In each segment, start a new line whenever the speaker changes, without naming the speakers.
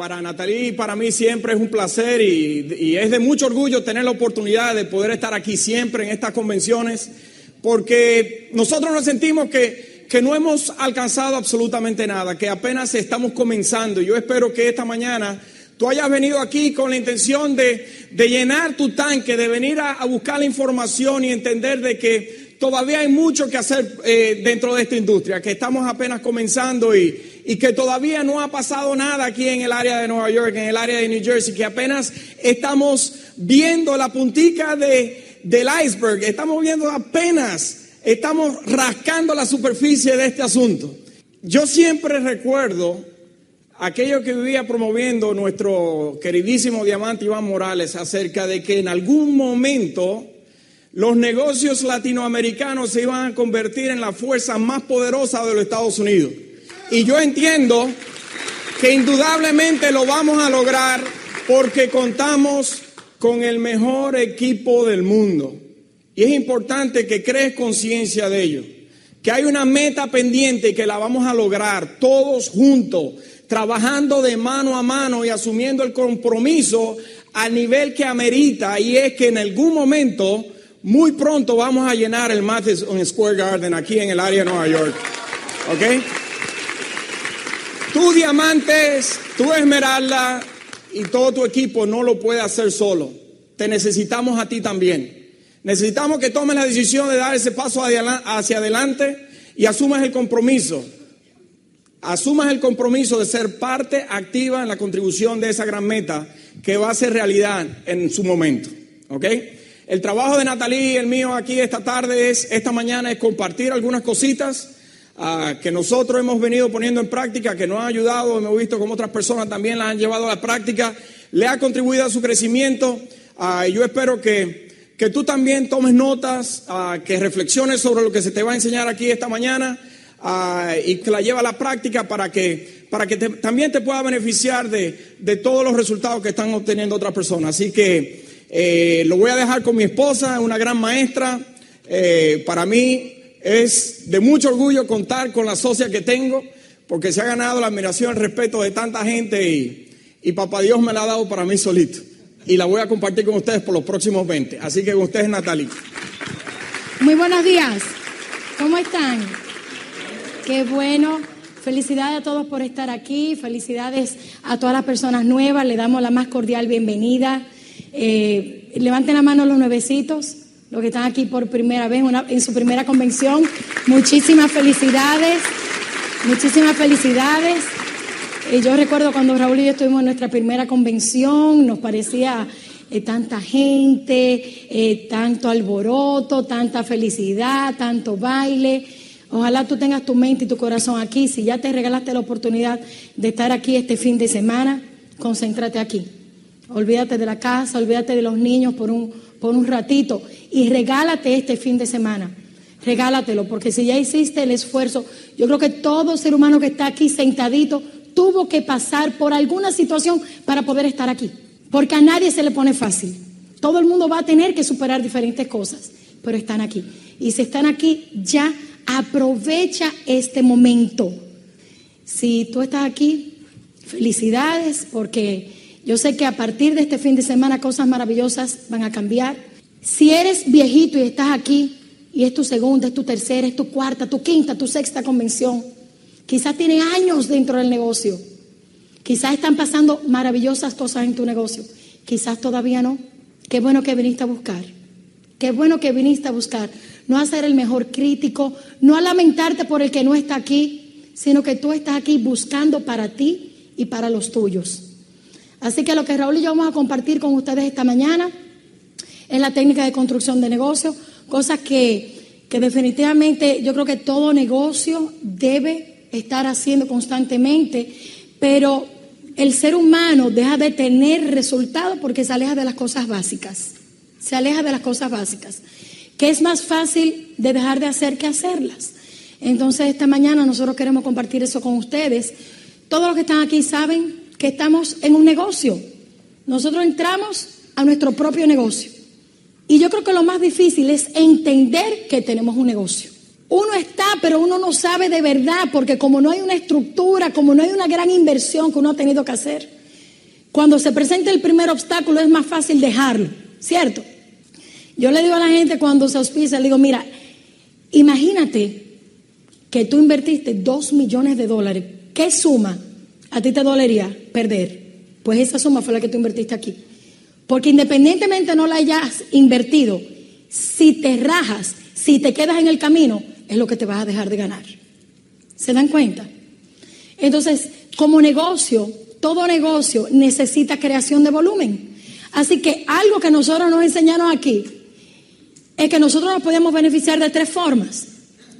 para Natalie y para mí siempre es un placer y, es de mucho orgullo tener la oportunidad de poder estar aquí siempre en estas convenciones, porque nosotros nos sentimos que, que no hemos alcanzado absolutamente nada, que apenas estamos comenzando. Yo espero que esta mañana tú hayas venido aquí con la intención de, de llenar tu tanque, de venir a, a, buscar la información y entender de que todavía hay mucho que hacer eh, dentro de esta industria, que estamos apenas comenzando y, y, que todavía no ha pasado nada aquí en el área de Nueva York, en el área de New Jersey, que apenas estamos viendo la puntica de, del iceberg, estamos viendo apenas, estamos rascando la superficie de este asunto. Yo siempre recuerdo aquello que vivía promoviendo nuestro queridísimo diamante Iván Morales acerca de que en algún momento los negocios latinoamericanos se iban a convertir en la fuerza más poderosa de los Estados Unidos. Y yo entiendo que indudablemente lo vamos a lograr porque contamos con el mejor equipo del mundo. Y es importante que crees conciencia de ello, que hay una meta pendiente y que la vamos a lograr todos juntos trabajando de mano a mano y asumiendo el compromiso al nivel que amerita y es que en algún momento, muy pronto vamos a llenar el Madison Square Garden aquí en el área de Nueva York. ¿Ok? Tú diamantes, tú esmeralda y todo tu equipo no lo puede hacer solo. Te necesitamos a ti también. Necesitamos que tomes la decisión de dar ese paso hacia adelante y asumas el compromiso asumas el compromiso de ser parte activa en la contribución de esa gran meta que va a ser realidad en su momento. ¿Ok? El trabajo de Natalie y el mío aquí esta tarde es, esta mañana es compartir algunas cositas que nosotros hemos venido poniendo en práctica, que nos han ayudado, hemos visto como otras personas también las han llevado a la práctica, le ha contribuido a su crecimiento y yo espero que, que tú también tomes notas, que reflexiones sobre lo que se te va a enseñar aquí esta mañana y que la lleva a la práctica para que, para que también te pueda beneficiar de, de, todos los resultados que están obteniendo otras personas. Así que eh, lo voy a dejar con mi esposa, una gran maestra. Eh, para mí es de mucho orgullo contar con la socia que tengo, porque se ha ganado la admiración, el respeto de tanta gente y, y papá Dios me la ha dado para mí solito. Y la voy a compartir con ustedes por los próximos 20. Así que con ustedes, Natalie.
Muy buenos días. ¿Cómo están? Qué bueno. Felicidades a todos por estar aquí. Felicidades a todas las personas nuevas. Le damos la más cordial bienvenida. Eh, levanten la mano los nuevecitos, los que están aquí por primera vez en su primera convención. Muchísimas felicidades. Muchísimas felicidades. Eh, yo recuerdo cuando Raúl y yo estuvimos en nuestra primera convención, nos parecía eh, tanta gente, eh, tanto alboroto, tanta felicidad, tanto baile. Ojalá tú tengas tu mente y tu corazón aquí. Si ya te regalaste la oportunidad de estar aquí este fin de semana, concéntrate aquí. Olvídate de la casa, olvídate de los niños por un, por un ratito y regálate este fin de semana. Regálatelo, porque si ya hiciste el esfuerzo, yo creo que todo ser humano que está aquí sentadito tuvo que pasar por alguna situación para poder estar aquí. Porque a nadie se le pone fácil. Todo el mundo va a tener que superar diferentes cosas, pero están aquí. Y si están aquí, ya aprovecha este momento. Si tú estás aquí, felicidades, porque yo sé que a partir de este fin de semana cosas maravillosas van a cambiar. Si eres viejito y estás aquí, y es tu segunda, es tu tercera, es tu cuarta, tu quinta, tu sexta convención, quizás tienes años dentro del negocio, quizás están pasando maravillosas cosas en tu negocio, quizás todavía no. Qué bueno que viniste a buscar. Qué bueno que viniste a buscar. No a ser el mejor crítico, no a lamentarte por el que no está aquí, sino que tú estás aquí buscando para ti y para los tuyos. Así que lo que Raúl y yo vamos a compartir con ustedes esta mañana es la técnica de construcción de negocio, cosas que, que definitivamente yo creo que todo negocio debe estar haciendo constantemente, pero el ser humano deja de tener resultados porque se aleja de las cosas básicas, se aleja de las cosas básicas, que es más fácil de dejar de hacer que hacerlas. Entonces esta mañana nosotros queremos compartir eso con ustedes. Todos los que están aquí saben que estamos en un negocio. Nosotros entramos a nuestro propio negocio. Y yo creo que lo más difícil es entender que tenemos un negocio. Uno está, pero uno no sabe de verdad, porque como no hay una estructura, como no hay una gran inversión que uno ha tenido que hacer, cuando se presenta el primer obstáculo es más fácil dejarlo, ¿cierto? Yo le digo a la gente cuando se auspicia, le digo, mira, imagínate que tú invertiste dos millones de dólares. ¿Qué suma a ti te dolería perder? Pues esa suma fue la que tú invertiste aquí. Porque independientemente no la hayas invertido, si te rajas, si te quedas en el camino, es lo que te vas a dejar de ganar. ¿Se dan cuenta? Entonces, como negocio, todo negocio necesita creación de volumen. Así que algo que nosotros nos enseñaron aquí es que nosotros nos podemos beneficiar de tres formas.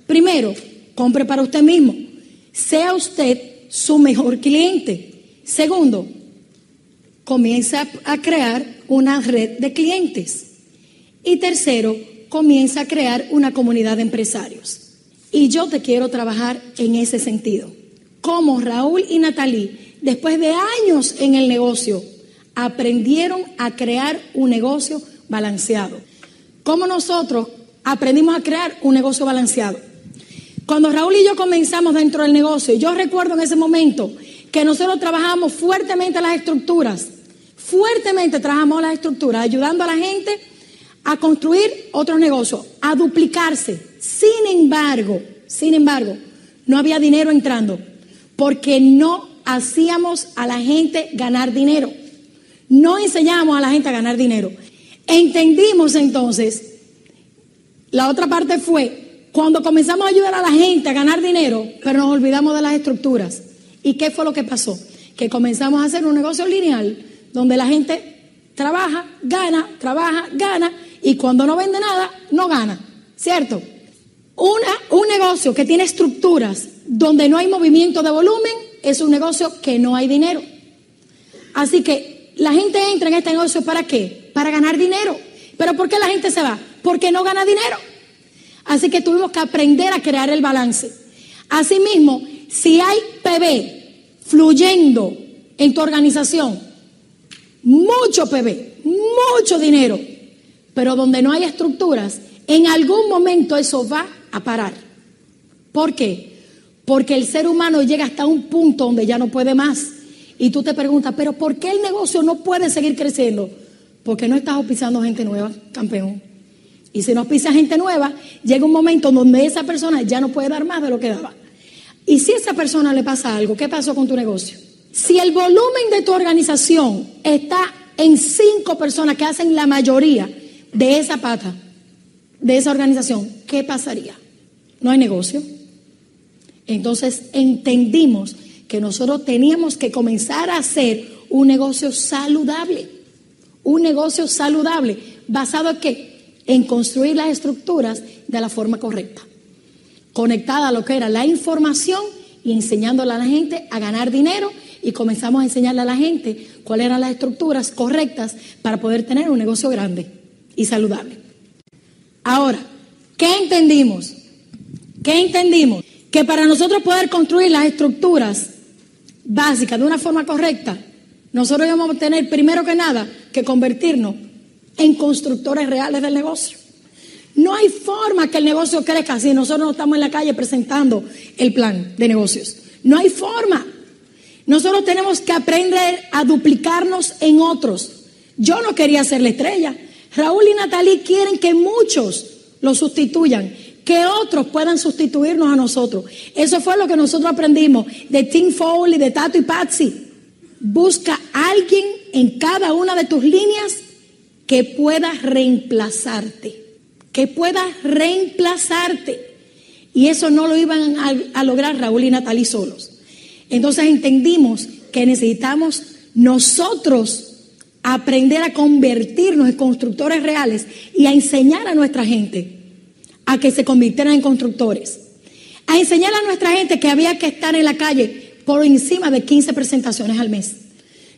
Primero, compre para usted mismo. Sea usted su mejor cliente. Segundo, comienza a crear una red de clientes. Y tercero, comienza a crear una comunidad de empresarios. Y yo te quiero trabajar en ese sentido. Como Raúl y Natalie, después de años en el negocio, aprendieron a crear un negocio balanceado. Como nosotros aprendimos a crear un negocio balanceado. Cuando Raúl y yo comenzamos dentro del negocio, yo recuerdo en ese momento que nosotros trabajamos fuertemente las estructuras, fuertemente trabajamos las estructuras, ayudando a la gente a construir otros negocios, a duplicarse. Sin embargo, sin embargo, no había dinero entrando porque no hacíamos a la gente ganar dinero. No enseñábamos a la gente a ganar dinero. Entendimos entonces, la otra parte fue, cuando comenzamos a ayudar a la gente a ganar dinero, pero nos olvidamos de las estructuras. ¿Y qué fue lo que pasó? Que comenzamos a hacer un negocio lineal donde la gente trabaja, gana, trabaja, gana, y cuando no vende nada, no gana, ¿cierto? Una, un negocio que tiene estructuras donde no hay movimiento de volumen es un negocio que no hay dinero. Así que la gente entra en este negocio para qué? Para ganar dinero. ¿Pero por qué la gente se va? Porque no gana dinero. Así que tuvimos que aprender a crear el balance. Asimismo, si hay PB fluyendo en tu organización, mucho PB, mucho dinero, pero donde no hay estructuras, en algún momento eso va a parar. ¿Por qué? Porque el ser humano llega hasta un punto donde ya no puede más. Y tú te preguntas, pero ¿por qué el negocio no puede seguir creciendo? Porque no estás pisando gente nueva, campeón. Y si no pisa gente nueva, llega un momento donde esa persona ya no puede dar más de lo que daba. Y si a esa persona le pasa algo, ¿qué pasó con tu negocio? Si el volumen de tu organización está en cinco personas que hacen la mayoría de esa pata, de esa organización, ¿qué pasaría? No hay negocio. Entonces entendimos que nosotros teníamos que comenzar a hacer un negocio saludable. Un negocio saludable. ¿Basado en qué? En construir las estructuras de la forma correcta. Conectada a lo que era la información y enseñándole a la gente a ganar dinero y comenzamos a enseñarle a la gente cuáles eran las estructuras correctas para poder tener un negocio grande y saludable. Ahora, ¿qué entendimos? ¿Qué entendimos? Que para nosotros poder construir las estructuras básicas de una forma correcta, nosotros a tener primero que nada que convertirnos en constructores reales del negocio. No hay forma que el negocio crezca si nosotros no estamos en la calle presentando el plan de negocios. No hay forma. Nosotros tenemos que aprender a duplicarnos en otros. Yo no quería ser la estrella. Raúl y Natalie quieren que muchos lo sustituyan, que otros puedan sustituirnos a nosotros. Eso fue lo que nosotros aprendimos de Tim Foley, de Tato y Patsy. Busca a alguien en cada una de tus líneas que pueda reemplazarte, que pueda reemplazarte. Y eso no lo iban a, a lograr Raúl y Natalie solos. Entonces entendimos que necesitamos nosotros aprender a convertirnos en constructores reales y a enseñar a nuestra gente a que se convirtieran en constructores. A enseñar a nuestra gente que había que estar en la calle por encima de 15 presentaciones al mes.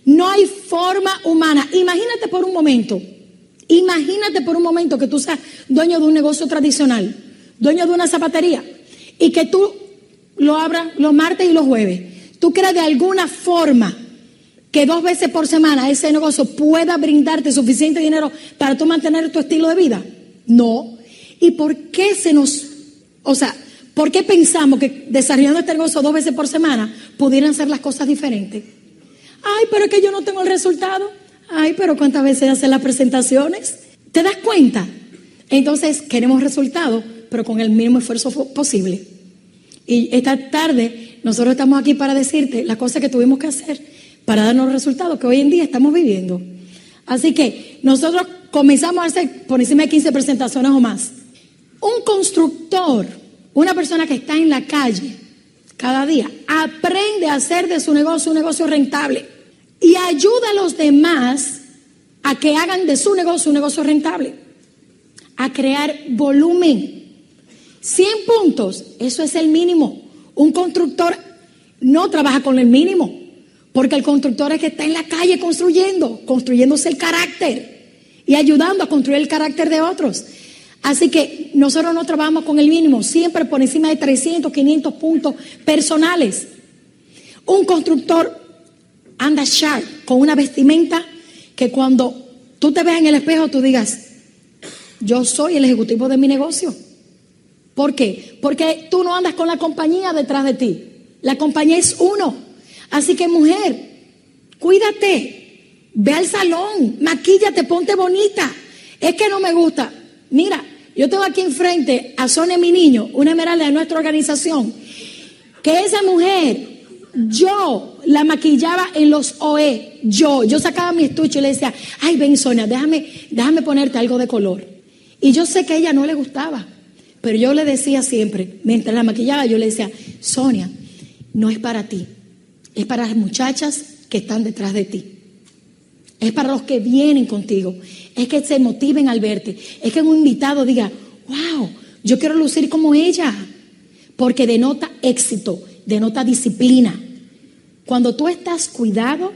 No hay forma humana. Imagínate por un momento, imagínate por un momento que tú seas dueño de un negocio tradicional, dueño de una zapatería, y que tú lo abras los martes y los jueves. Tú crees de alguna forma que dos veces por semana ese negocio pueda brindarte suficiente dinero para tú mantener tu estilo de vida? No. ¿Y por qué se nos, o sea, por qué pensamos que desarrollando este negocio dos veces por semana pudieran ser las cosas diferentes? Ay, pero es que yo no tengo el resultado. Ay, pero ¿cuántas veces hacen las presentaciones? ¿Te das cuenta? Entonces queremos resultados, pero con el mínimo esfuerzo posible. Y esta tarde nosotros estamos aquí para decirte las cosas que tuvimos que hacer para darnos los resultados que hoy en día estamos viviendo. Así que nosotros comenzamos a hacer por encima de 15 presentaciones o más. Un constructor, una persona que está en la calle cada día, aprende a hacer de su negocio un negocio rentable y ayuda a los demás a que hagan de su negocio un negocio rentable, a crear volumen. 100 puntos, eso es el mínimo. Un constructor no trabaja con el mínimo, porque el constructor es que está en la calle construyendo, construyéndose el carácter y ayudando a construir el carácter de otros. Así que nosotros no trabajamos con el mínimo, siempre por encima de 300, 500 puntos personales. Un constructor anda sharp, con una vestimenta que cuando tú te ves en el espejo tú digas, yo soy el ejecutivo de mi negocio. ¿Por qué? Porque tú no andas con la compañía detrás de ti. La compañía es uno. Así que mujer, cuídate, ve al salón, maquíllate, ponte bonita. Es que no me gusta. Mira, yo tengo aquí enfrente a Sonia, mi niño, una esmeralda de nuestra organización, que esa mujer yo la maquillaba en los OE, yo, yo sacaba mi estuche y le decía, ay, ven Sonia, déjame, déjame ponerte algo de color. Y yo sé que a ella no le gustaba, pero yo le decía siempre, mientras la maquillaba, yo le decía, Sonia, no es para ti, es para las muchachas que están detrás de ti. Es para los que vienen contigo. Es que se motiven al verte. Es que un invitado diga, wow, yo quiero lucir como ella. Porque denota éxito, denota disciplina. Cuando tú estás cuidado,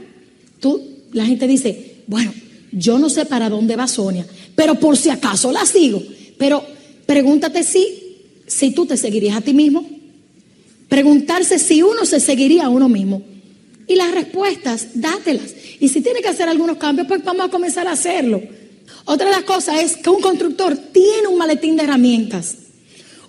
tú, la gente dice, bueno, yo no sé para dónde va Sonia, pero por si acaso la sigo. Pero pregúntate si, si tú te seguirías a ti mismo. Preguntarse si uno se seguiría a uno mismo. Y las respuestas, dátelas. Y si tiene que hacer algunos cambios, pues vamos a comenzar a hacerlo. Otra de las cosas es que un constructor tiene un maletín de herramientas.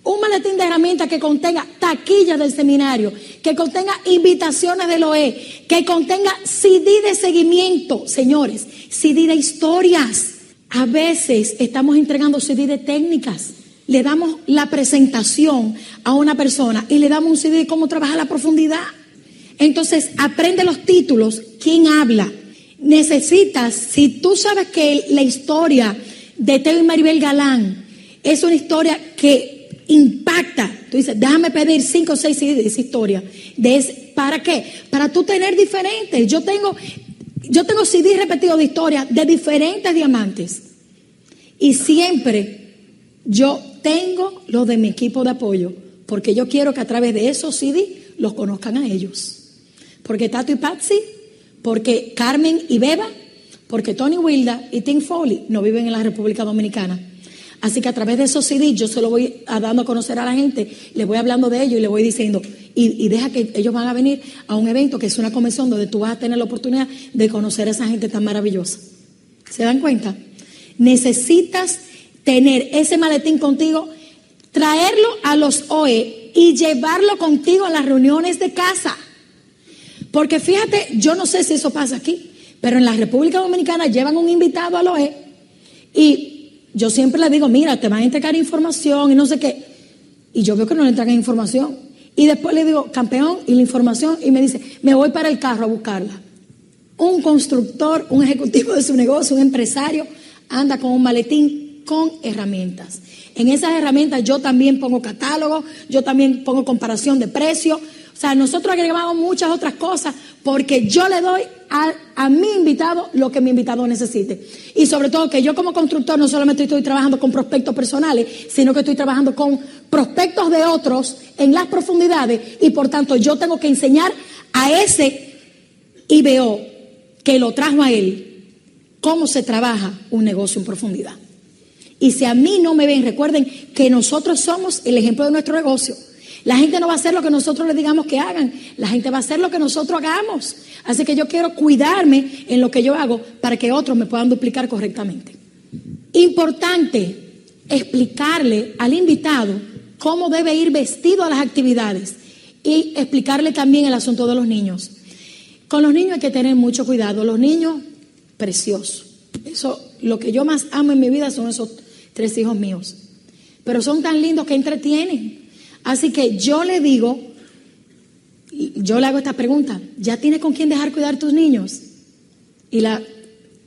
Un maletín de herramientas que contenga taquillas del seminario, que contenga invitaciones del OE, que contenga CD de seguimiento, señores, CD de historias. A veces estamos entregando CD de técnicas. Le damos la presentación a una persona y le damos un CD de cómo trabaja la profundidad. Entonces, aprende los títulos, quién habla. Necesitas, si tú sabes que la historia de Teo y Maribel Galán es una historia que impacta, tú dices, déjame pedir cinco o seis CDs de esa historia. De ¿Para qué? Para tú tener diferentes. Yo tengo, yo tengo CD repetidos de historia de diferentes diamantes. Y siempre yo tengo lo de mi equipo de apoyo, porque yo quiero que a través de esos CD los conozcan a ellos. Porque Tato y Patsy, porque Carmen y Beba, porque Tony Wilda y Tim Foley no viven en la República Dominicana. Así que a través de esos CDs yo se lo voy dando a conocer a la gente, le voy hablando de ellos y le voy diciendo, y, y, deja que ellos van a venir a un evento que es una convención donde tú vas a tener la oportunidad de conocer a esa gente tan maravillosa. ¿Se dan cuenta? Necesitas tener ese maletín contigo, traerlo a los OE y llevarlo contigo a las reuniones de casa. Porque fíjate, yo no sé si eso pasa aquí, pero en la República Dominicana llevan un invitado al OE y yo siempre le digo, mira, te van a entregar información y no sé qué. Y yo veo que no le entregan información. Y después le digo, campeón, y la información, y me dice, me voy para el carro a buscarla. Un constructor, un ejecutivo de su negocio, un empresario, anda con un maletín con herramientas. En esas herramientas yo también pongo catálogo, yo también pongo comparación de precios, o sea, nosotros agregamos muchas otras cosas porque yo le doy a, mi invitado lo que mi invitado necesite. Y sobre todo que yo como constructor no solamente estoy trabajando con prospectos personales, sino que estoy trabajando con prospectos de otros en las profundidades y por tanto yo tengo que enseñar a ese IBO que lo trajo a él cómo se trabaja un negocio en profundidad. Y si a mí no me ven, recuerden que nosotros somos el ejemplo de nuestro negocio. La gente no va a hacer lo que nosotros le digamos que hagan, la gente va a hacer lo que nosotros hagamos. Así que yo quiero cuidarme en lo que yo hago para que otros me puedan duplicar correctamente. Importante explicarle al invitado cómo debe ir vestido a las actividades y explicarle también el asunto de los niños. Con los niños hay que tener mucho cuidado. Los niños, preciosos. Eso, lo que yo más amo en mi vida son esos tres hijos míos. Pero son tan lindos que entretienen. Así que yo le digo, yo le hago esta pregunta, ¿ya tienes con quién dejar cuidar tus niños? Y la,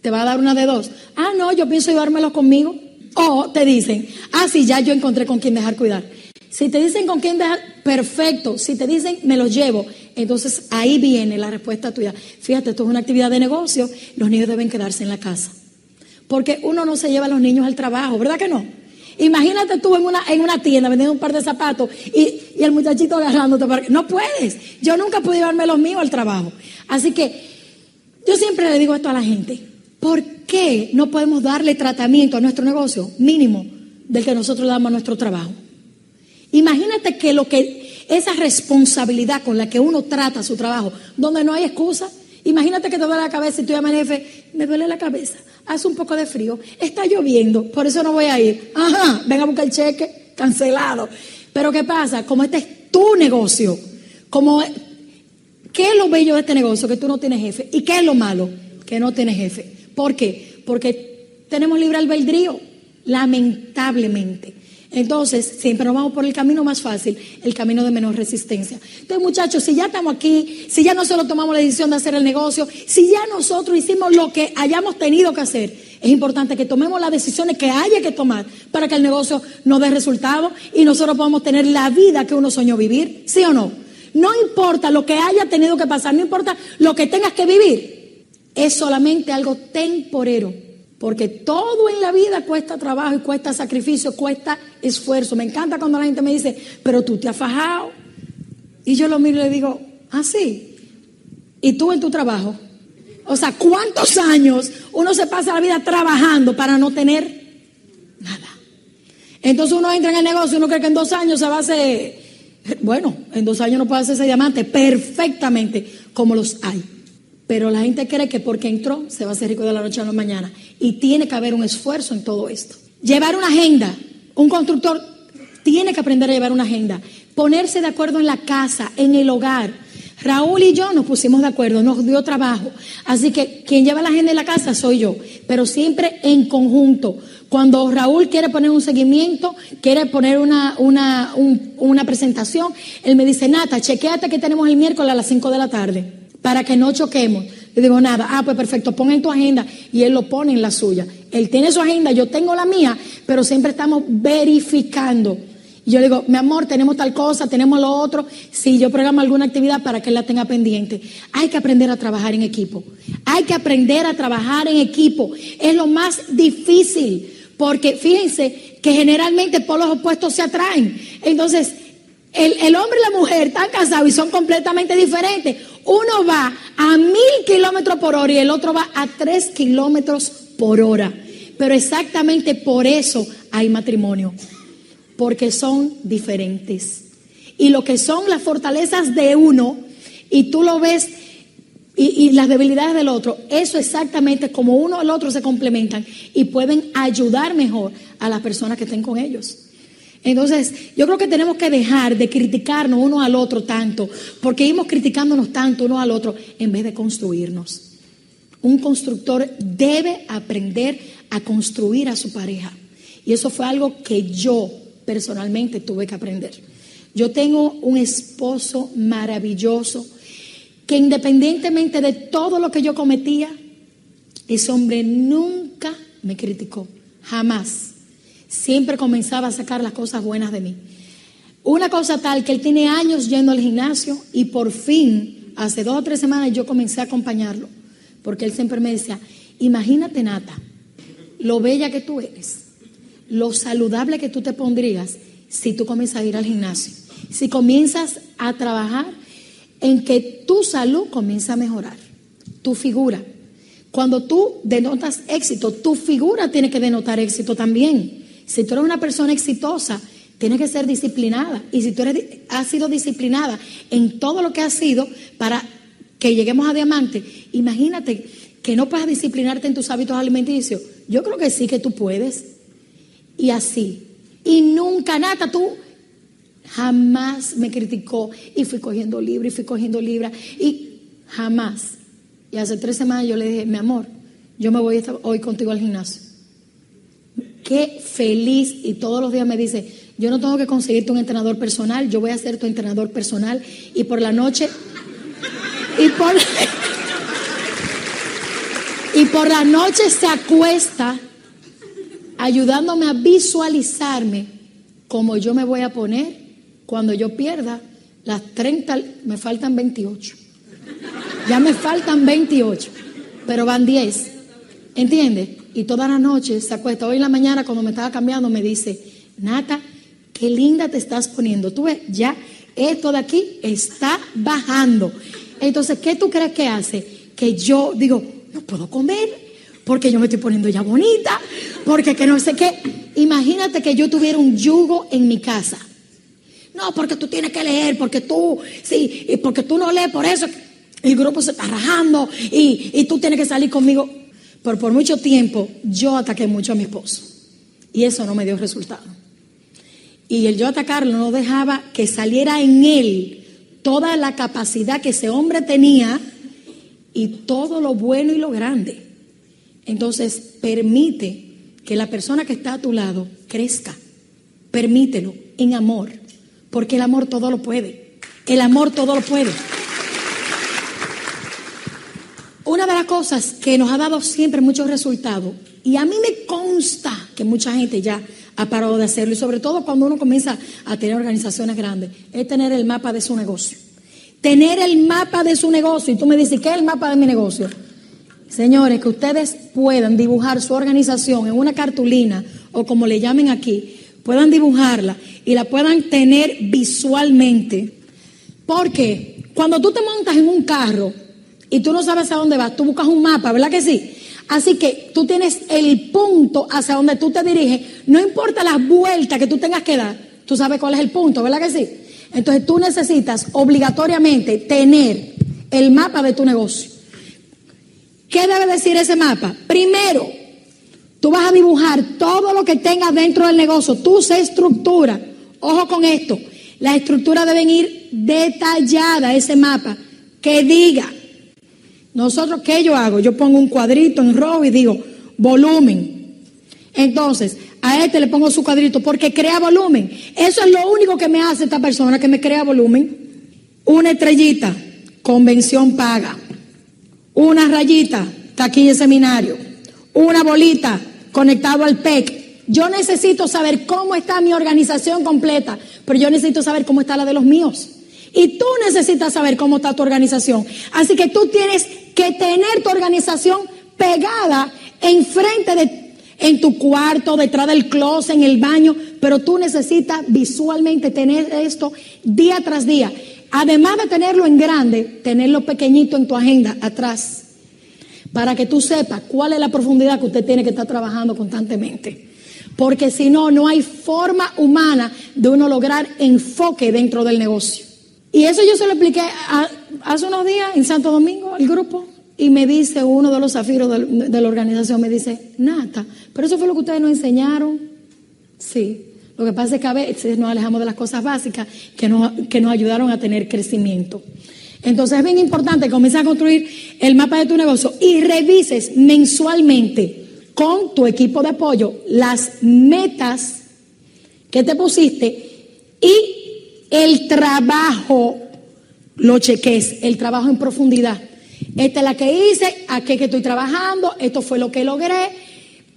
te va a dar una de dos. Ah, no, yo pienso llevármelos conmigo. O te dicen, ah, sí, ya yo encontré con quién dejar cuidar. Si te dicen con quién dejar, perfecto. Si te dicen, me los llevo, entonces ahí viene la respuesta tuya. Fíjate, esto es una actividad de negocio, los niños deben quedarse en la casa. Porque uno no se lleva a los niños al trabajo, ¿verdad que no? Imagínate tú en una, en una tienda vendiendo un par de zapatos y, y el muchachito agarrándote. Para... No puedes. Yo nunca pude llevarme los míos al trabajo. Así que yo siempre le digo esto a la gente. ¿Por qué no podemos darle tratamiento a nuestro negocio mínimo del que nosotros damos a nuestro trabajo? Imagínate que lo que esa responsabilidad con la que uno trata su trabajo, donde no hay excusa, imagínate que te duele la cabeza y tú llamas al jefe, me duele la cabeza, hace un poco de frío, está lloviendo, por eso no voy a ir. Ajá, ven a buscar el cheque, cancelado. Pero ¿qué pasa? Como este es tu negocio, como ¿qué es lo bello de este negocio? Que tú no tienes jefe. ¿Y qué es lo malo? Que no tienes jefe. ¿Por qué? Porque tenemos libre albedrío, lamentablemente. Entonces, siempre nos vamos por el camino más fácil, el camino de menor resistencia. Entonces, muchachos, si ya estamos aquí, si ya nosotros tomamos la decisión de hacer el negocio, si ya nosotros hicimos lo que hayamos tenido que hacer, es importante que tomemos las decisiones que haya que tomar para que el negocio nos dé resultados y nosotros podamos tener la vida que uno soñó vivir, ¿sí o no? No importa lo que haya tenido que pasar, no importa lo que tengas que vivir, es solamente algo temporero. Porque todo en la vida cuesta trabajo y cuesta sacrificio, cuesta esfuerzo. Me encanta cuando la gente me dice, pero tú te has fajado. Y yo lo miro y le digo, ah, sí. ¿Y tú en tu trabajo? O sea, ¿cuántos años uno se pasa la vida trabajando para no tener nada? Entonces uno entra en el negocio y uno cree que en dos años se va a hacer, bueno, en dos años no puede hacerse diamante perfectamente como los hay. Pero la gente cree que porque entró se va a hacer rico de la noche a la mañana. Y tiene que haber un esfuerzo en todo esto. Llevar una agenda. Un constructor tiene que aprender a llevar una agenda. Ponerse de acuerdo en la casa, en el hogar. Raúl y yo nos pusimos de acuerdo, nos dio trabajo. Así que quien lleva la agenda en la casa soy yo, pero siempre en conjunto. Cuando Raúl quiere poner un seguimiento, quiere poner una, una, una presentación, él me dice, Nata, chequeate que tenemos el miércoles a las 5 de la tarde para que no choquemos. Le digo, nada, ah, pues perfecto, pon en tu agenda y él lo pone en la suya. Él tiene su agenda, yo tengo la mía, pero siempre estamos verificando. Y yo le digo, mi amor, tenemos tal cosa, tenemos lo otro. Si yo programo alguna actividad para que él la tenga pendiente. Hay que aprender a trabajar en equipo. Hay que aprender a trabajar en equipo. Es lo más difícil, porque fíjense que generalmente por los opuestos se atraen. Entonces, el, el, hombre y la mujer están casados y son completamente diferentes. Uno va a mil kilómetros por hora y el otro va a tres kilómetros por hora. Pero exactamente por eso hay matrimonio, porque son diferentes. Y lo que son las fortalezas de uno, y tú lo ves, y, las debilidades del otro, eso exactamente como uno el otro se complementan y pueden ayudar mejor a las personas que estén con ellos. Entonces, yo creo que tenemos que dejar de criticarnos uno al otro tanto, porque íbamos criticándonos tanto uno al otro en vez de construirnos. Un constructor debe aprender a construir a su pareja. Y eso fue algo que yo personalmente tuve que aprender. Yo tengo un esposo maravilloso que independientemente de todo lo que yo cometía, ese hombre nunca me criticó, jamás siempre comenzaba a sacar las cosas buenas de mí. Una cosa tal que él tiene años yendo al gimnasio y por fin, hace dos o tres semanas, yo comencé a acompañarlo, porque él siempre me decía, imagínate Nata, lo bella que tú eres, lo saludable que tú te pondrías si tú comienzas a ir al gimnasio, si comienzas a trabajar en que tu salud comienza a mejorar, tu figura. Cuando tú denotas éxito, tu figura tiene que denotar éxito también. Si tú eres una persona exitosa, tienes que ser disciplinada. Y si tú eres, has sido disciplinada en todo lo que has sido para que lleguemos a diamante, imagínate que no puedas disciplinarte en tus hábitos alimenticios. Yo creo que sí que tú puedes. Y así. Y nunca, Nata, tú jamás me criticó y fui cogiendo libro y fui cogiendo libra y Jamás. Y hace tres semanas yo le dije, mi amor, yo me voy hoy contigo al gimnasio. Qué feliz y todos los días me dice, yo no tengo que conseguirte un entrenador personal, yo voy a ser tu entrenador personal y por la noche y por y por la noche se acuesta ayudándome a visualizarme como yo me voy a poner cuando yo pierda las 30, me faltan 28. Ya me faltan 28, pero van 10. ¿Entiendes? Y toda la noche se acuesta. Hoy en la mañana cuando me estaba cambiando me dice, Nata, qué linda te estás poniendo. Tú ves, ya esto de aquí está bajando. Entonces, ¿qué tú crees que hace? Que yo digo, no puedo comer porque yo me estoy poniendo ya bonita, porque que no sé qué. Imagínate que yo tuviera un yugo en mi casa. No, porque tú tienes que leer, porque tú, sí, y porque tú no lees, por eso el grupo se está rajando y, y tú tienes que salir conmigo. Pero por mucho tiempo yo ataqué mucho a mi esposo y eso no me dio resultado. Y el yo atacarlo no dejaba que saliera en él toda la capacidad que ese hombre tenía y todo lo bueno y lo grande. Entonces, permite que la persona que está a tu lado crezca. Permítelo en amor, porque el amor todo lo puede. El amor todo lo puede. Una de las cosas que nos ha dado siempre muchos resultados, y a mí me consta que mucha gente ya ha parado de hacerlo, y sobre todo cuando uno comienza a tener organizaciones grandes, es tener el mapa de su negocio. Tener el mapa de su negocio. Y tú me dices, ¿qué es el mapa de mi negocio? Señores, que ustedes puedan dibujar su organización en una cartulina o como le llamen aquí, puedan dibujarla y la puedan tener visualmente. Porque cuando tú te montas en un carro, y tú no sabes a dónde vas, tú buscas un mapa, ¿verdad que sí? Así que tú tienes el punto hacia donde tú te diriges, no importa las vueltas que tú tengas que dar, tú sabes cuál es el punto, ¿verdad que sí? Entonces tú necesitas obligatoriamente tener el mapa de tu negocio. ¿Qué debe decir ese mapa? Primero, tú vas a dibujar todo lo que tengas dentro del negocio, tu estructura. Ojo con esto, las estructuras deben ir detalladas, ese mapa, que diga nosotros, ¿qué yo hago? Yo pongo un cuadrito en rojo y digo, volumen. Entonces, a este le pongo su cuadrito porque crea volumen. Eso es lo único que me hace esta persona, que me crea volumen. Una estrellita, convención paga. Una rayita, taquilla seminario. Una bolita, conectado al PEC. Yo necesito saber cómo está mi organización completa, pero yo necesito saber cómo está la de los míos. Y tú necesitas saber cómo está tu organización. Así que tú tienes que tener tu organización pegada enfrente de, en tu cuarto, detrás del closet, en el baño, pero tú necesitas visualmente tener esto día tras día. Además de tenerlo en grande, tenerlo pequeñito en tu agenda atrás, para que tú sepas cuál es la profundidad que usted tiene que estar trabajando constantemente. Porque si no, no hay forma humana de uno lograr enfoque dentro del negocio. Y eso yo se lo expliqué hace unos días en Santo Domingo al grupo. Y me dice uno de los zafiros de, la organización, me dice, Nata, pero eso fue lo que ustedes nos enseñaron. Sí, lo que pasa es que a veces nos alejamos de las cosas básicas que nos, que nos ayudaron a tener crecimiento. Entonces es bien importante comenzar a construir el mapa de tu negocio y revises mensualmente con tu equipo de apoyo las metas que te pusiste y el trabajo lo cheques, el trabajo en profundidad. Esta es la que hice, aquí que estoy trabajando, esto fue lo que logré,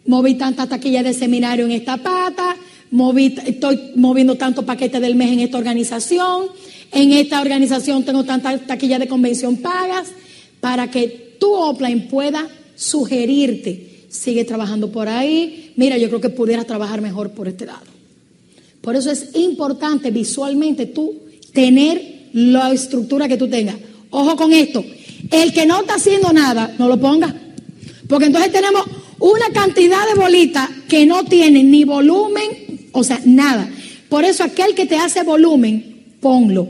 moví tantas taquillas de seminario en esta pata, moví, estoy moviendo tantos paquetes del mes en esta organización, en esta organización tengo tantas taquillas de convención pagas, para que tu offline pueda sugerirte, sigue trabajando por ahí, mira, yo creo que pudieras trabajar mejor por este lado. Por eso es importante visualmente tú tener la estructura que tú tengas. Ojo con esto, el que no está haciendo nada, no lo ponga. Porque entonces tenemos una cantidad de bolitas que no tienen ni volumen, o sea, nada. Por eso aquel que te hace volumen, ponlo.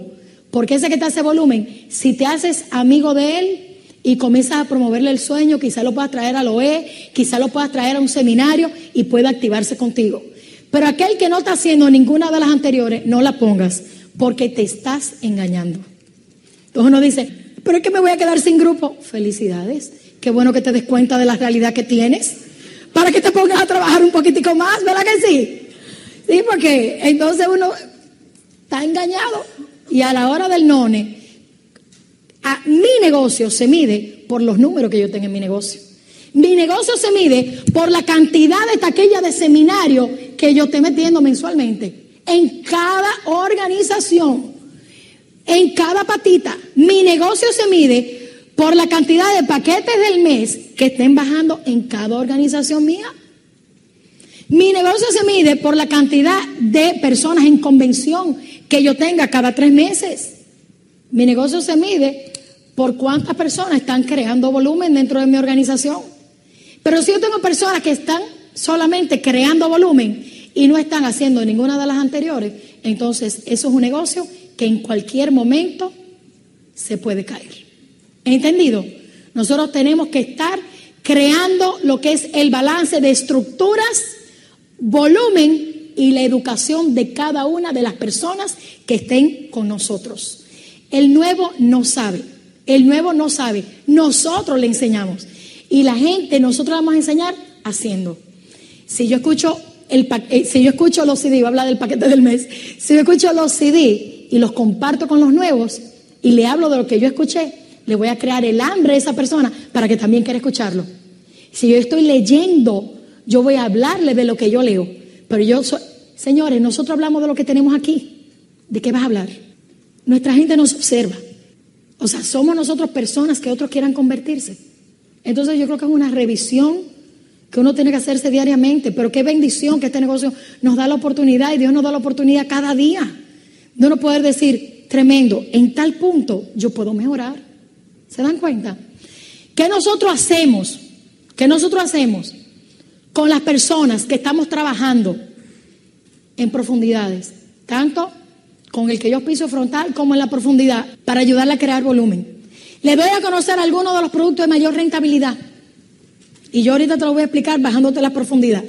Porque ese que te hace volumen, si te haces amigo de él y comienzas a promoverle el sueño, quizá lo puedas traer al OE, quizá lo puedas traer a un seminario y pueda activarse contigo. Pero aquel que no está haciendo ninguna de las anteriores, no la pongas, porque te estás engañando. Entonces uno dice, pero es que me voy a quedar sin grupo. Felicidades. Qué bueno que te des cuenta de la realidad que tienes para que te pongas a trabajar un poquitico más, ¿verdad que sí? Sí, porque entonces uno está engañado y a la hora del none, a, mi negocio se mide por los números que yo tengo en mi negocio. Mi negocio se mide por la cantidad de taquillas de seminario que yo estoy metiendo mensualmente en cada organización, en cada patita. Mi negocio se mide por la cantidad de paquetes del mes que estén bajando en cada organización mía. Mi negocio se mide por la cantidad de personas en convención que yo tenga cada tres meses. Mi negocio se mide por cuántas personas están creando volumen dentro de mi organización. Pero si yo tengo personas que están solamente creando volumen y no están haciendo ninguna de las anteriores, entonces eso es un negocio que en cualquier momento se puede caer. ¿Entendido? Nosotros tenemos que estar creando lo que es el balance de estructuras, volumen y la educación de cada una de las personas que estén con nosotros. El nuevo no sabe, el nuevo no sabe, nosotros le enseñamos. Y la gente, nosotros vamos a enseñar haciendo. Si yo escucho el, eh, si yo escucho los CD, voy a hablar del paquete del mes, si yo escucho los CD y los comparto con los nuevos y le hablo de lo que yo escuché, le voy a crear el hambre a esa persona para que también quiera escucharlo. Si yo estoy leyendo, yo voy a hablarle de lo que yo leo. Pero yo soy, señores, nosotros hablamos de lo que tenemos aquí. ¿De qué vas a hablar? Nuestra gente nos observa. O sea, somos nosotros personas que otros quieran convertirse. Entonces yo creo que es una revisión que uno tiene que hacerse diariamente. Pero qué bendición que este negocio nos da la oportunidad y Dios nos da la oportunidad cada día de uno poder decir, tremendo, en tal punto yo puedo mejorar. ¿Se dan cuenta? ¿Qué nosotros hacemos? ¿Qué nosotros hacemos con las personas que estamos trabajando en profundidades? Tanto con el que yo piso frontal como en la profundidad para ayudarle a crear volumen. Le doy a conocer algunos de los productos de mayor rentabilidad. Y yo ahorita te lo voy a explicar bajándote la profundidad.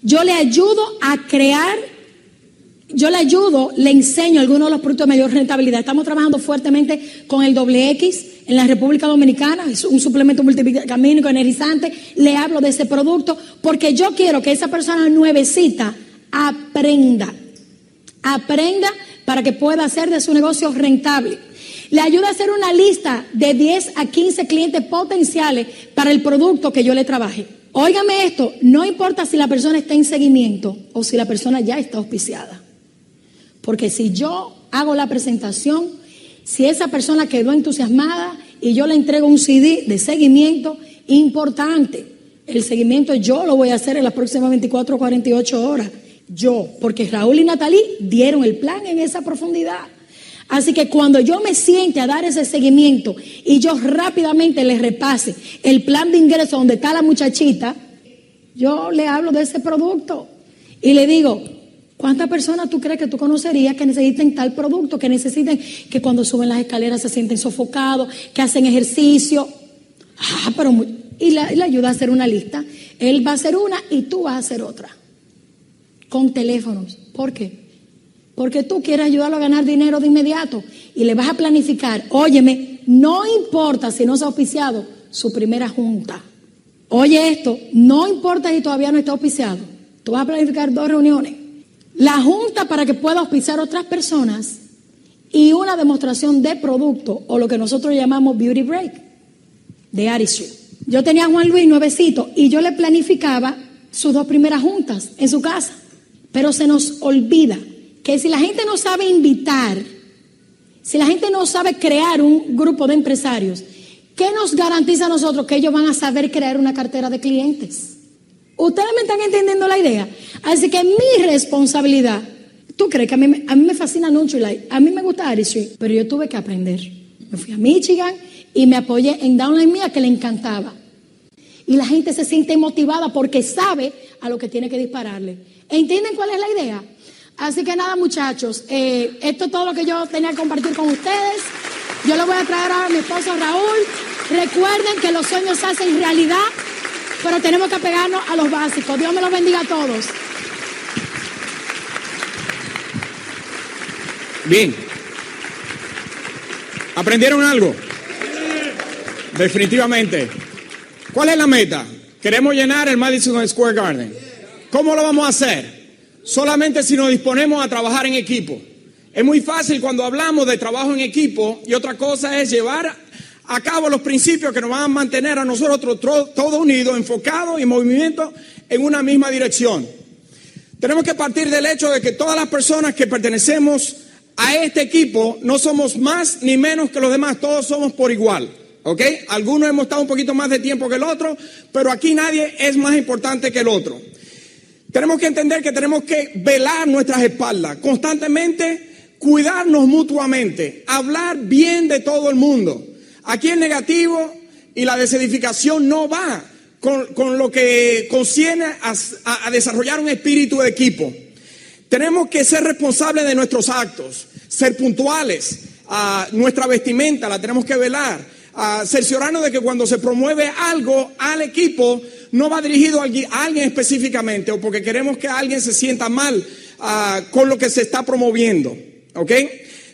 Yo le ayudo a crear yo le ayudo, le enseño algunos de los productos de mayor rentabilidad. Estamos trabajando fuertemente con el doble X en la República Dominicana, es un suplemento multivitamínico energizante. Le hablo de ese producto porque yo quiero que esa persona nuevecita aprenda, aprenda para que pueda hacer de su negocio rentable. Le ayudo a hacer una lista de 10 a 15 clientes potenciales para el producto que yo le trabaje. Óigame esto, no importa si la persona está en seguimiento o si la persona ya está auspiciada. Porque si yo hago la presentación, si esa persona quedó entusiasmada y yo le entrego un CD de seguimiento importante, el seguimiento yo lo voy a hacer en las próximas 24 o 48 horas. Yo, porque Raúl y Natalí dieron el plan en esa profundidad. Así que cuando yo me siente a dar ese seguimiento y yo rápidamente le repase el plan de ingreso donde está la muchachita, yo le hablo de ese producto y le digo, ¿Cuántas personas tú crees que tú conocerías que necesiten tal producto, que necesiten que cuando suben las escaleras se sienten sofocados, que hacen ejercicio? Ah, pero y le ayuda a hacer una lista. Él va a hacer una y tú vas a hacer otra. Con teléfonos. ¿Por qué? Porque tú quieres ayudarlo a ganar dinero de inmediato y le vas a planificar. Óyeme, no importa si no se ha auspiciado su primera junta. Oye esto, no importa si todavía no está auspiciado. Tú vas a planificar dos reuniones la junta para que pueda auspiciar otras personas y una demostración de producto o lo que nosotros llamamos beauty break de Artistry. Yo tenía a Juan Luis nuevecito y yo le planificaba sus dos primeras juntas en su casa, pero se nos olvida que si la gente no sabe invitar, si la gente no sabe crear un grupo de empresarios, ¿qué nos garantiza a nosotros que ellos van a saber crear una cartera de clientes? Ustedes me están entendiendo la idea. Así que mi responsabilidad, tú crees que a mí, a mí me fascina Nutrilite, a mí me gusta Artistry, pero yo tuve que aprender. Me fui a Michigan y me apoyé en Downline Mía que le encantaba. Y la gente se siente motivada porque sabe a lo que tiene que dispararle. ¿Entienden cuál es la idea? Así que nada, muchachos, eh, esto es todo lo que yo tenía que compartir con ustedes. Yo le voy a traer a mi esposo Raúl. Recuerden que los sueños se hacen realidad pero tenemos que apegarnos a los básicos. Dios me los bendiga a todos.
Bien. ¿Aprendieron algo? definitivamente. ¿Cuál es la meta? Queremos llenar el Madison Square Garden. ¿Cómo lo vamos a hacer? Solamente si nos disponemos a trabajar en equipo. Es muy fácil cuando hablamos de trabajo en equipo y otra cosa es llevar a cabo los principios que nos van a mantener a nosotros todos unidos, enfocados y en movimiento en una misma dirección. Tenemos que partir del hecho de que todas las personas que pertenecemos a este equipo no somos más ni menos que los demás, todos somos por igual. ¿Ok? Algunos hemos estado un poquito más de tiempo que el otro, pero aquí nadie es más importante que el otro. Tenemos que entender que tenemos que velar nuestras espaldas, constantemente cuidarnos mutuamente, hablar bien de todo el mundo. Aquí el negativo y la desedificación no va con, lo que concierne a, desarrollar un espíritu de equipo. Tenemos que ser responsables de nuestros actos, ser puntuales, a nuestra vestimenta la tenemos que velar, a cerciorarnos de que cuando se promueve algo al equipo no va dirigido a alguien, específicamente o porque queremos que alguien se sienta mal con lo que se está promoviendo. ¿Ok?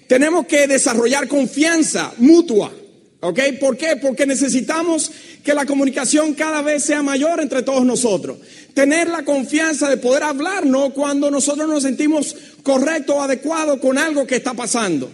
Tenemos que desarrollar confianza mutua. ¿Ok? ¿Por qué? Porque necesitamos que la comunicación cada vez sea mayor entre todos nosotros. Tener la confianza de poder hablarnos cuando nosotros nos sentimos correctos o adecuados con algo que está pasando.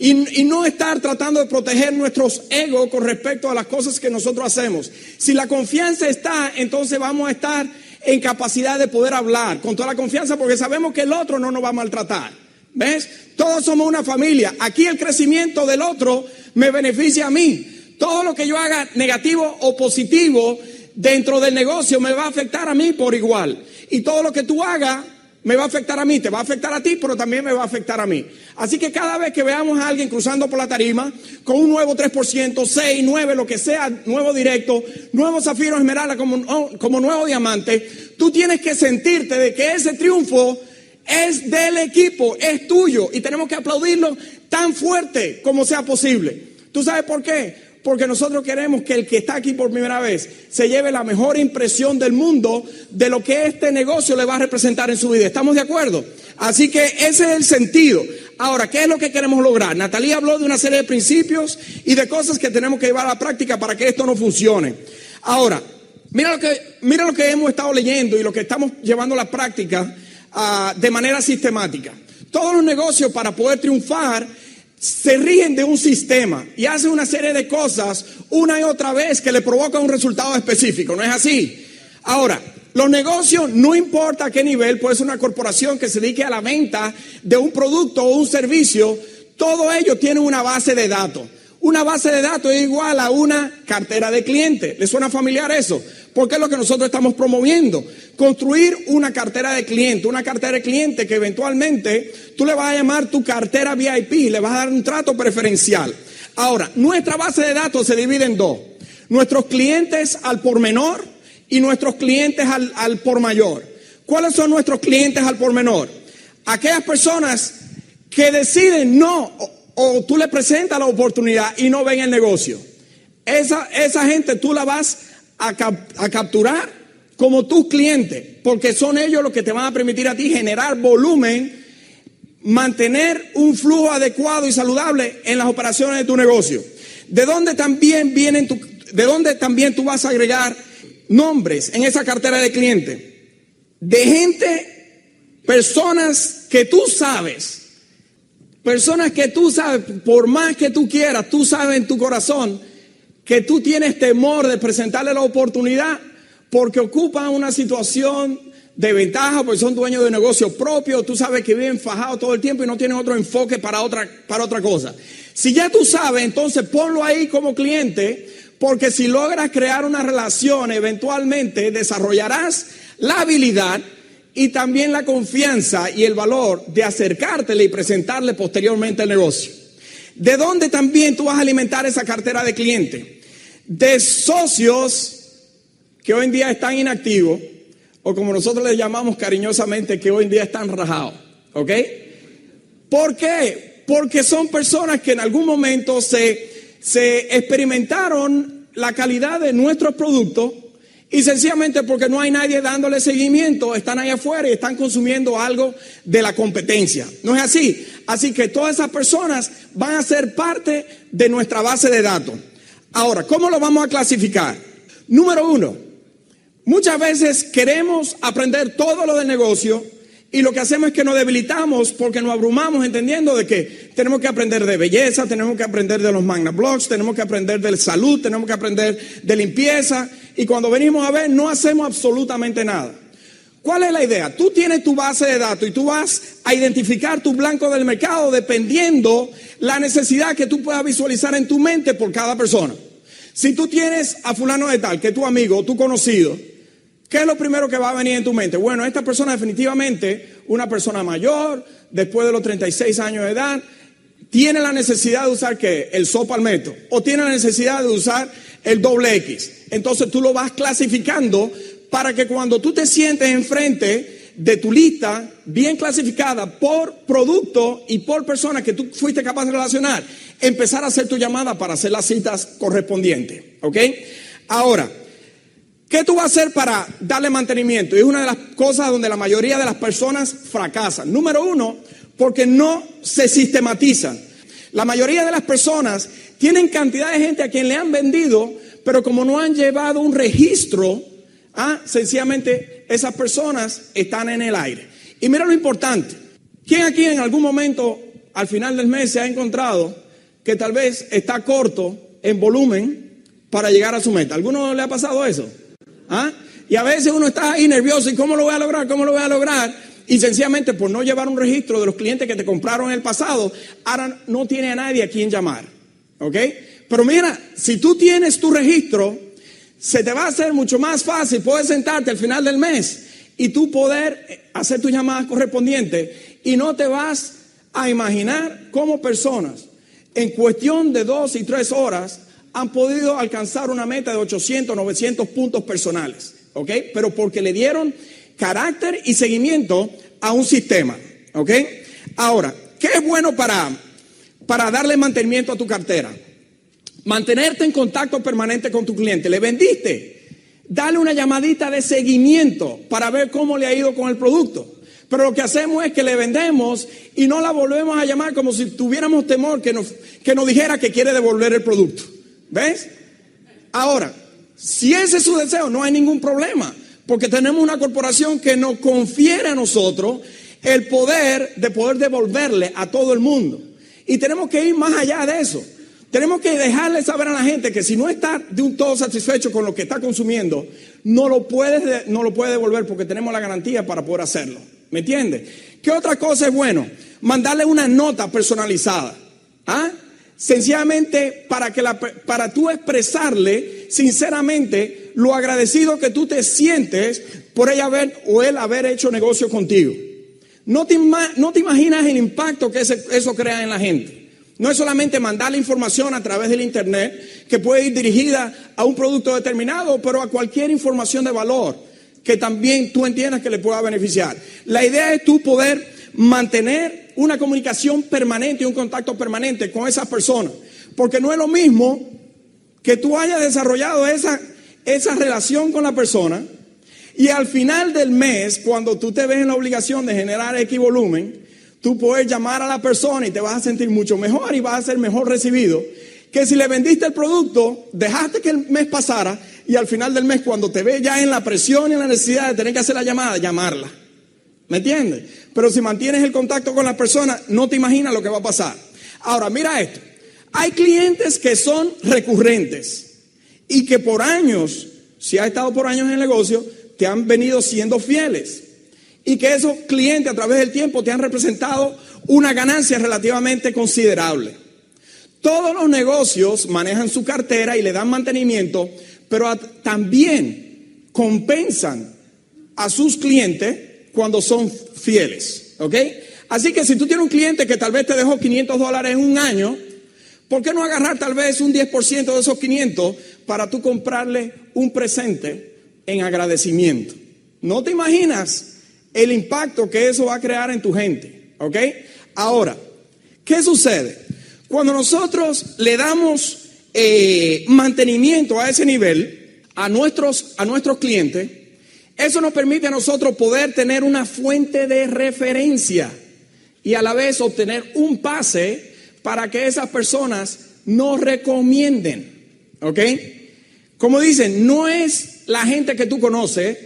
Y, no estar tratando de proteger nuestros egos con respecto a las cosas que nosotros hacemos. Si la confianza está, entonces vamos a estar en capacidad de poder hablar con toda la confianza porque sabemos que el otro no nos va a maltratar. ¿Ves? Todos somos una familia. Aquí el crecimiento del otro me beneficia a mí. Todo lo que yo haga negativo o positivo dentro del negocio me va a afectar a mí por igual. Y todo lo que tú hagas me va a afectar a mí, te va a afectar a ti, pero también me va a afectar a mí. Así que cada vez que veamos a alguien cruzando por la tarima con un nuevo 3%, 6, 9, lo que sea, nuevo directo, nuevo zafiro esmeralda como, oh, como nuevo diamante, tú tienes que sentirte de que ese triunfo es del equipo, es tuyo y tenemos que aplaudirlo tan fuerte como sea posible. ¿Tú sabes por qué? Porque nosotros queremos que el que está aquí por primera vez se lleve la mejor impresión del mundo de lo que este negocio le va a representar en su vida. ¿Estamos de acuerdo? Así que ese es el sentido. Ahora, ¿qué es lo que queremos lograr? Natalia habló de una serie de principios y de cosas que tenemos que llevar a la práctica para que esto no funcione. Ahora, mira lo que, mira lo que hemos estado leyendo y lo que estamos llevando a la práctica ah, de manera sistemática. Todos los negocios para poder triunfar se ríen de un sistema y hacen una serie de cosas una y otra vez que le provocan un resultado específico. ¿No es así? Ahora, los negocios, no importa a qué nivel, puede ser una corporación que se dedique a la venta de un producto o un servicio, todo ello tiene una base de datos. Una base de datos es igual a una cartera de clientes. ¿Le suena familiar eso? Porque es lo que nosotros estamos promoviendo. Construir una cartera de cliente, una cartera de cliente que eventualmente tú le vas a llamar tu cartera VIP, le vas a dar un trato preferencial. Ahora, nuestra base de datos se divide en dos. Nuestros clientes al por menor y nuestros clientes al, al por mayor. ¿Cuáles son nuestros clientes al por menor? Aquellas personas que deciden no, o, tú le presentas la oportunidad y no ven el negocio. Esa, esa gente tú la vas a, capturar como tu cliente, porque son ellos los que te van a permitir a ti generar volumen, mantener un flujo adecuado y saludable en las operaciones de tu negocio. ¿De dónde también vienen tu, de dónde también tú vas a agregar nombres en esa cartera de clientes? De gente, personas que tú sabes, personas que tú sabes, por más que tú quieras, tú sabes en tu corazón que tú tienes temor de presentarle la oportunidad porque ocupan una situación de ventaja, porque son dueños de negocio propio, tú sabes que viven fajados todo el tiempo y no tienen otro enfoque para otra, para otra cosa. Si ya tú sabes, entonces ponlo ahí como cliente, porque si logras crear una relación, eventualmente desarrollarás la habilidad y también la confianza y el valor de acercártele y presentarle posteriormente el negocio. ¿De dónde también tú vas a alimentar esa cartera de clientes? De socios que hoy en día están inactivos, o como nosotros les llamamos cariñosamente, que hoy en día están rajados. ¿Ok? ¿Por qué? Porque son personas que en algún momento se, se experimentaron la calidad de nuestros productos y sencillamente porque no hay nadie dándole seguimiento, están ahí afuera y están consumiendo algo de la competencia. No es así. Así que todas esas personas van a ser parte de nuestra base de datos. Ahora, ¿cómo lo vamos a clasificar? Número uno, muchas veces queremos aprender todo lo del negocio y lo que hacemos es que nos debilitamos porque nos abrumamos entendiendo de que tenemos que aprender de belleza, tenemos que aprender de los magna blogs, tenemos que aprender de salud, tenemos que aprender de limpieza y cuando venimos a ver no hacemos absolutamente nada. ¿Cuál es la idea? Tú tienes tu base de datos y tú vas a identificar tu blanco del mercado dependiendo la necesidad que tú puedas visualizar en tu mente por cada persona. Si tú tienes a fulano de tal, que es tu amigo, tu conocido, ¿qué es lo primero que va a venir en tu mente? Bueno, esta persona definitivamente, una persona mayor, después de los 36 años de edad, tiene la necesidad de usar qué? El sopalmeto. O tiene la necesidad de usar el doble X. Entonces tú lo vas clasificando para que cuando tú te sientes enfrente de tu lista bien clasificada por producto y por persona que tú fuiste capaz de relacionar, empezar a hacer tu llamada para hacer las citas correspondientes. ¿Ok? Ahora, ¿qué tú vas a hacer para darle mantenimiento? Y es una de las cosas donde la mayoría de las personas fracasan. Número uno, porque no se sistematizan. La mayoría de las personas tienen cantidad de gente a quien le han vendido, pero como no han llevado un registro Ah, sencillamente esas personas están en el aire. Y mira lo importante. ¿Quién aquí en algún momento al final del mes se ha encontrado que tal vez está corto en volumen para llegar a su meta? ¿Alguno le ha pasado eso? ¿Ah? Y a veces uno está ahí nervioso y ¿cómo lo voy a lograr? ¿Cómo lo voy a lograr? Y sencillamente por no llevar un registro de los clientes que te compraron en el pasado, ahora no tiene a nadie a quien llamar. ¿Ok? Pero mira, si tú tienes tu registro, se te va a hacer mucho más fácil puedes sentarte al final del mes y tú poder hacer tu llamada correspondiente y no te vas a imaginar cómo personas en cuestión de dos y tres horas han podido alcanzar una meta de 800, 900 puntos personales, ¿ok? Pero porque le dieron carácter y seguimiento a un sistema, ¿ok? Ahora, ¿qué es bueno para, para darle mantenimiento a tu cartera? Mantenerte en contacto permanente con tu cliente. ¿Le vendiste? Dale una llamadita de seguimiento para ver cómo le ha ido con el producto. Pero lo que hacemos es que le vendemos y no la volvemos a llamar como si tuviéramos temor que nos, que dijera que quiere devolver el producto. ¿Ves? Ahora, si ese es su deseo, no hay ningún problema. Porque tenemos una corporación que nos confiere a nosotros el poder de poder devolverle a todo el mundo. Y tenemos que ir más allá de eso. Tenemos que dejarle saber a la gente que si no está de un todo satisfecho con lo que está consumiendo, no lo puede, no lo puede devolver porque tenemos la garantía para poder hacerlo. ¿Me entiende? ¿Qué otra cosa es bueno? Mandarle una nota personalizada. ¿Ah? Sencillamente para, que para tú expresarle sinceramente lo agradecido que tú te sientes por ella haber o él haber hecho negocio contigo. No te, no te imaginas el impacto que eso crea en la gente. No es solamente mandar la información a través del Internet, que puede ir dirigida a un producto determinado, pero a cualquier información de valor que también tú entiendas que le pueda beneficiar. La idea es tú poder mantener una comunicación permanente y un contacto permanente con esas personas, porque no es lo mismo que tú hayas desarrollado esa, esa relación con la persona y al final del mes, cuando tú te ves en la obligación de generar X volumen, tú puedes llamar a la persona y te vas a sentir mucho mejor y vas a ser mejor recibido que si le vendiste el producto, dejaste que el mes pasara y al final del mes cuando te ve ya en la presión y en la necesidad de tener que hacer la llamada, llamarla. ¿Me entiendes? Pero si mantienes el contacto con la persona, no te imaginas lo que va a pasar. Ahora, mira esto. Hay clientes que son recurrentes y que por años, si has estado por años en el negocio, te han venido siendo fieles y que esos clientes a través del tiempo te han representado una ganancia relativamente considerable. Todos los negocios manejan su cartera y le dan mantenimiento, pero también compensan a sus clientes cuando son fieles. ¿Ok? Así que si tú tienes un cliente que tal vez te dejó 500 dólares en un año, ¿por qué no agarrar tal vez un 10% de esos 500 para tú comprarle un presente en agradecimiento? ¿No te imaginas el impacto que eso va a crear en tu gente. ¿Ok? Ahora, ¿qué sucede? Cuando nosotros le damos eh, mantenimiento a ese nivel, a nuestros, a nuestros clientes, eso nos permite a nosotros poder tener una fuente de referencia y a la vez obtener un pase para que esas personas nos recomienden. ¿Ok? Como dicen, no es la gente que tú conoces,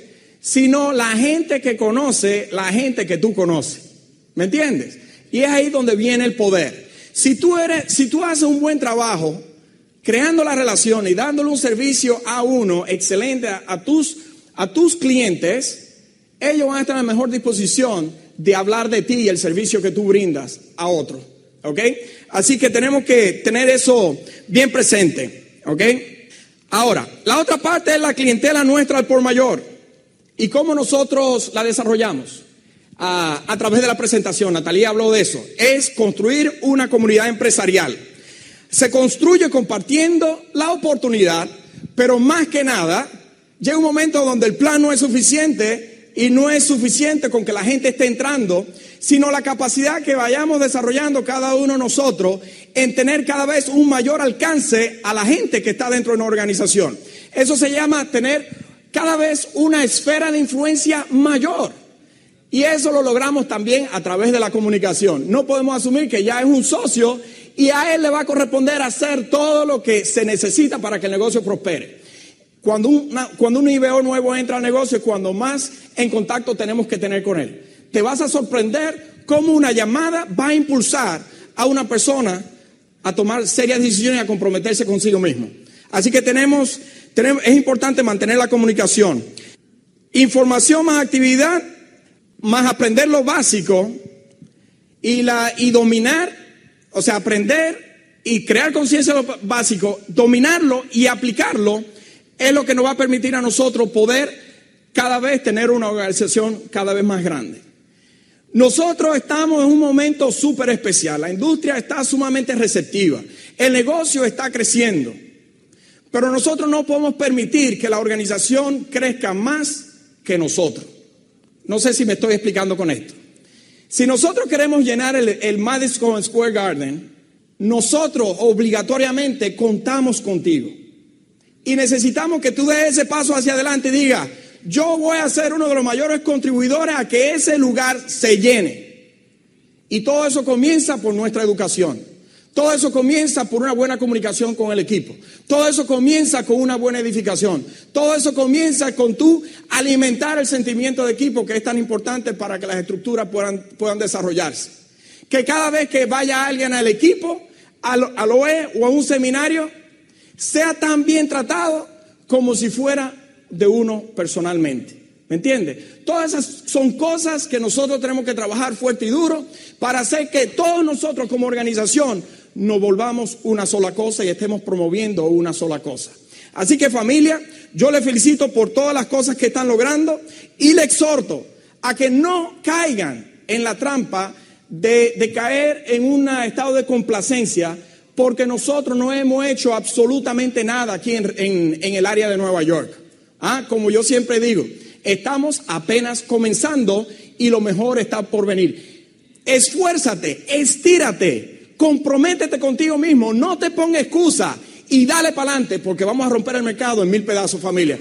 sino la gente que conoce la gente que tú conoces. ¿Me entiendes? Y es ahí donde viene el poder. Si tú eres, si tú haces un buen trabajo creando la relación y dándole un servicio a uno excelente a, tus, a tus clientes, ellos van a estar en la mejor disposición de hablar de ti y el servicio que tú brindas a otros. ¿Ok? Así que tenemos que tener eso bien presente. ¿Ok? Ahora, la otra parte es la clientela nuestra al por mayor. ¿Y cómo nosotros la desarrollamos? A, a través de la presentación, Natalia habló de eso. Es construir una comunidad empresarial. Se construye compartiendo la oportunidad, pero más que nada, llega un momento donde el plan no es suficiente y no es suficiente con que la gente esté entrando, sino la capacidad que vayamos desarrollando cada uno de nosotros en tener cada vez un mayor alcance a la gente que está dentro de una organización. Eso se llama tener cada vez una esfera de influencia mayor. Y eso lo logramos también a través de la comunicación. No podemos asumir que ya es un socio y a él le va a corresponder hacer todo lo que se necesita para que el negocio prospere. Cuando, cuando un IBO nuevo entra al negocio es cuando más en contacto tenemos que tener con él. Te vas a sorprender cómo una llamada va a impulsar a una persona a tomar serias decisiones y a comprometerse consigo mismo. Así que tenemos, es importante mantener la comunicación. Información más actividad, más aprender lo básico y, la, y dominar o sea, aprender y crear conciencia de lo básico, dominarlo y aplicarlo es lo que nos va a permitir a nosotros poder cada vez tener una organización cada vez más grande. Nosotros estamos en un momento súper especial. La industria está sumamente receptiva. El negocio está creciendo. Pero nosotros no podemos permitir que la organización crezca más que nosotros. No sé si me estoy explicando con esto. Si nosotros queremos llenar el, Madison Square Garden, nosotros obligatoriamente contamos contigo. Y necesitamos que tú des ese paso hacia adelante y digas, yo voy a ser uno de los mayores contribuidores a que ese lugar se llene. Y todo eso comienza por nuestra educación. Todo eso comienza por una buena comunicación con el equipo. Todo eso comienza con una buena edificación. Todo eso comienza con tú alimentar el sentimiento de equipo que es tan importante para que las estructuras puedan, puedan desarrollarse. Que cada vez que vaya alguien al equipo, al, al OE o a un seminario, sea tan bien tratado como si fuera de uno personalmente. ¿Me entiende? Todas esas son cosas que nosotros tenemos que trabajar fuerte y duro para hacer que todos nosotros como organización nos volvamos una sola cosa y estemos promoviendo una sola cosa. Así que familia, yo le felicito por todas las cosas que están logrando y le exhorto a que no caigan en la trampa de, caer en un estado de complacencia porque nosotros no hemos hecho absolutamente nada aquí en, el área de Nueva York. Ah, como yo siempre digo, estamos apenas comenzando y lo mejor está por venir. Esfuérzate, estírate, Comprométete contigo mismo, no te ponga excusa y dale para adelante porque vamos a romper el mercado en mil pedazos familia.